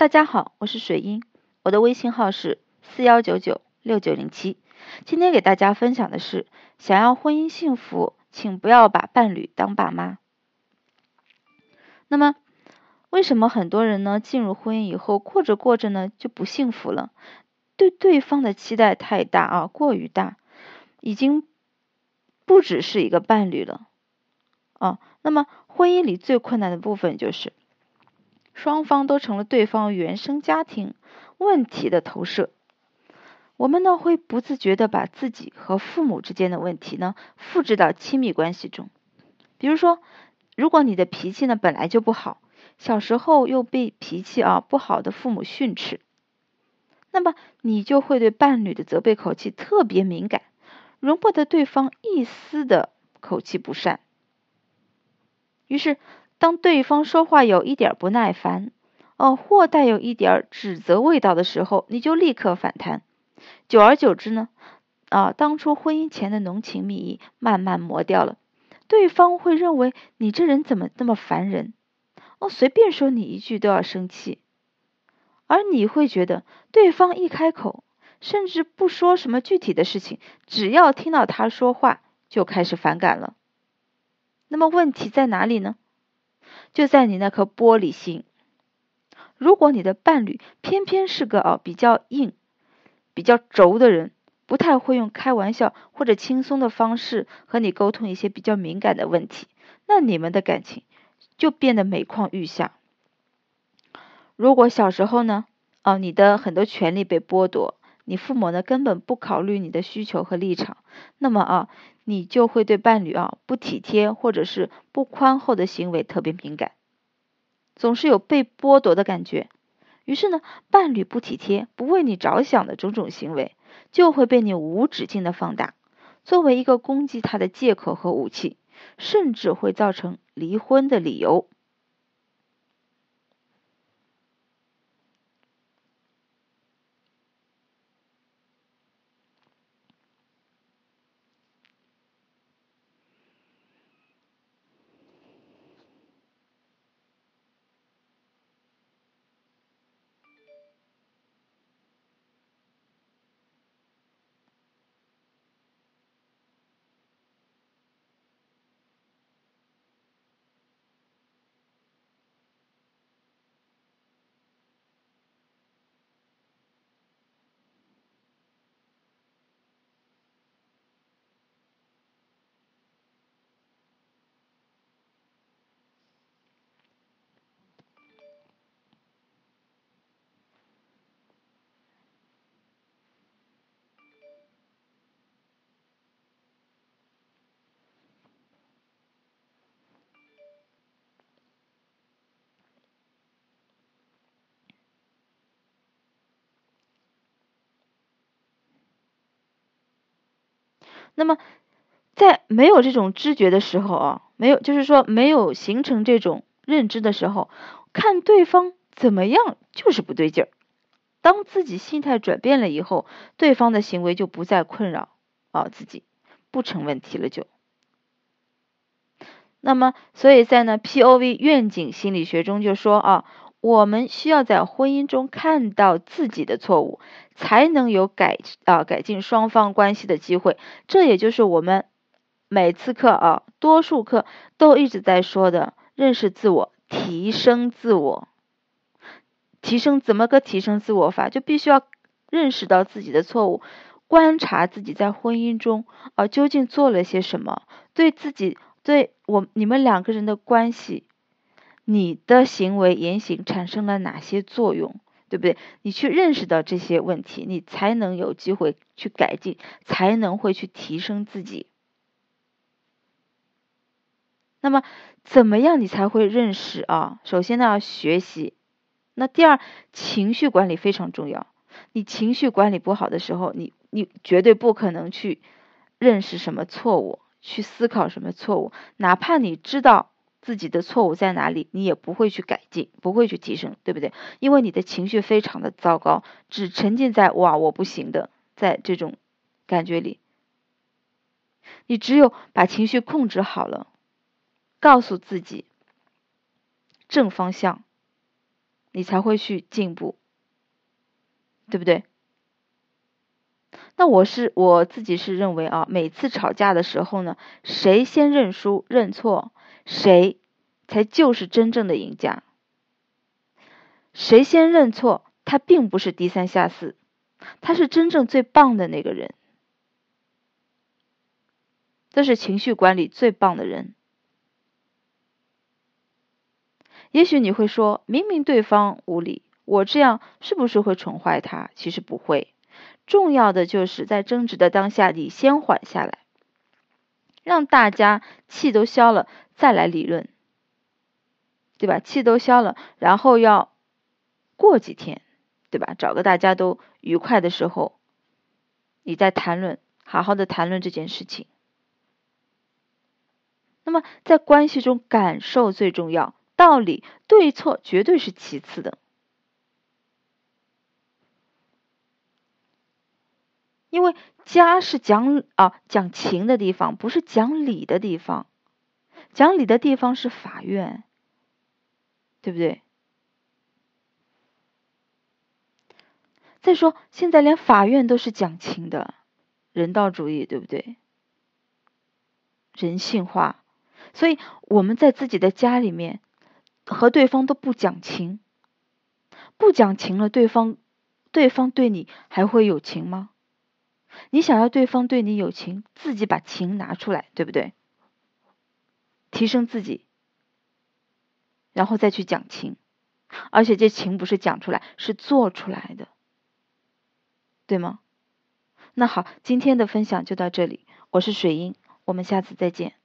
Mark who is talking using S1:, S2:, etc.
S1: 大家好，我是水英，我的微信号是四幺九九六九零七。今天给大家分享的是，想要婚姻幸福，请不要把伴侣当爸妈。那么，为什么很多人呢进入婚姻以后，过着过着呢就不幸福了？对对方的期待太大啊，过于大，已经不只是一个伴侣了哦。那么，婚姻里最困难的部分就是。双方都成了对方原生家庭问题的投射，我们呢会不自觉的把自己和父母之间的问题呢复制到亲密关系中。比如说，如果你的脾气呢本来就不好，小时候又被脾气啊不好的父母训斥，那么你就会对伴侣的责备口气特别敏感，容不得对方一丝的口气不善，于是。当对方说话有一点不耐烦，哦，或带有一点指责味道的时候，你就立刻反弹。久而久之呢，啊，当初婚姻前的浓情蜜意慢慢磨掉了。对方会认为你这人怎么那么烦人？哦，随便说你一句都要生气。而你会觉得对方一开口，甚至不说什么具体的事情，只要听到他说话就开始反感了。那么问题在哪里呢？就在你那颗玻璃心。如果你的伴侣偏偏是个啊比较硬、比较轴的人，不太会用开玩笑或者轻松的方式和你沟通一些比较敏感的问题，那你们的感情就变得每况愈下。如果小时候呢，哦，你的很多权利被剥夺，你父母呢根本不考虑你的需求和立场，那么啊。你就会对伴侣啊不体贴或者是不宽厚的行为特别敏感，总是有被剥夺的感觉。于是呢，伴侣不体贴、不为你着想的种种行为，就会被你无止境的放大，作为一个攻击他的借口和武器，甚至会造成离婚的理由。那么，在没有这种知觉的时候啊，没有，就是说没有形成这种认知的时候，看对方怎么样就是不对劲儿。当自己心态转变了以后，对方的行为就不再困扰啊自己，不成问题了就。那么，所以在呢 P O V 愿景心理学中就说啊。我们需要在婚姻中看到自己的错误，才能有改啊改进双方关系的机会。这也就是我们每次课啊，多数课都一直在说的：认识自我，提升自我。提升怎么个提升自我法？就必须要认识到自己的错误，观察自己在婚姻中啊究竟做了些什么，对自己对我你们两个人的关系。你的行为言行产生了哪些作用，对不对？你去认识到这些问题，你才能有机会去改进，才能会去提升自己。那么，怎么样你才会认识啊？首先呢，要学习。那第二，情绪管理非常重要。你情绪管理不好的时候，你你绝对不可能去认识什么错误，去思考什么错误，哪怕你知道。自己的错误在哪里，你也不会去改进，不会去提升，对不对？因为你的情绪非常的糟糕，只沉浸在哇我不行的，在这种感觉里。你只有把情绪控制好了，告诉自己正方向，你才会去进步，对不对？那我是我自己是认为啊，每次吵架的时候呢，谁先认输认错，谁才就是真正的赢家。谁先认错，他并不是低三下四，他是真正最棒的那个人，这是情绪管理最棒的人。也许你会说，明明对方无理，我这样是不是会宠坏他？其实不会。重要的就是在争执的当下，你先缓下来，让大家气都消了，再来理论，对吧？气都消了，然后要过几天，对吧？找个大家都愉快的时候，你再谈论，好好的谈论这件事情。那么在关系中，感受最重要。道理对错绝对是其次的，因为家是讲啊讲情的地方，不是讲理的地方。讲理的地方是法院，对不对？再说，现在连法院都是讲情的，人道主义，对不对？人性化，所以我们在自己的家里面。和对方都不讲情，不讲情了，对方对方对你还会有情吗？你想要对方对你有情，自己把情拿出来，对不对？提升自己，然后再去讲情，而且这情不是讲出来，是做出来的，对吗？那好，今天的分享就到这里，我是水英，我们下次再见。